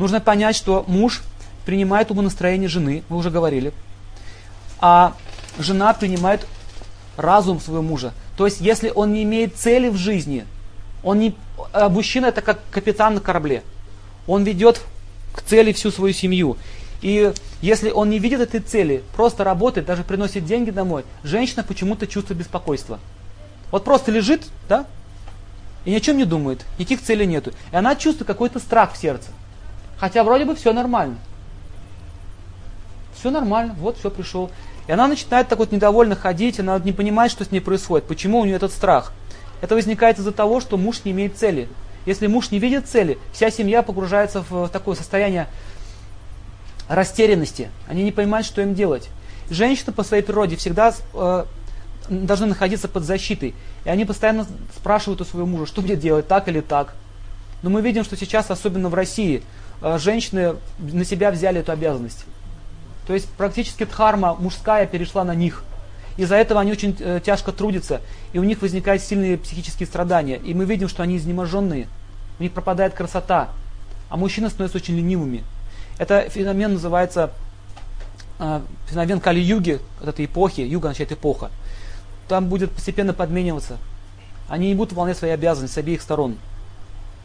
Нужно понять, что муж принимает умонастроение жены, мы уже говорили, а жена принимает разум своего мужа. То есть, если он не имеет цели в жизни, он не, а мужчина это как капитан на корабле. Он ведет к цели всю свою семью. И если он не видит этой цели, просто работает, даже приносит деньги домой, женщина почему-то чувствует беспокойство. Вот просто лежит, да, и ни о чем не думает, никаких целей нету. И она чувствует какой-то страх в сердце. Хотя вроде бы все нормально. Все нормально, вот все пришел. И она начинает так вот недовольно ходить, она не понимает, что с ней происходит, почему у нее этот страх. Это возникает из-за того, что муж не имеет цели. Если муж не видит цели, вся семья погружается в такое состояние растерянности. Они не понимают, что им делать. Женщины по своей природе всегда э, должны находиться под защитой. И они постоянно спрашивают у своего мужа, что мне делать, так или так. Но мы видим, что сейчас, особенно в России, женщины на себя взяли эту обязанность. То есть практически дхарма мужская перешла на них. Из-за этого они очень э, тяжко трудятся, и у них возникают сильные психические страдания. И мы видим, что они изнеможенные, у них пропадает красота, а мужчины становятся очень ленивыми. Это феномен называется э, феномен Кали-юги, вот этой эпохи, юга означает эпоха. Там будет постепенно подмениваться. Они не будут выполнять свои обязанности с обеих сторон.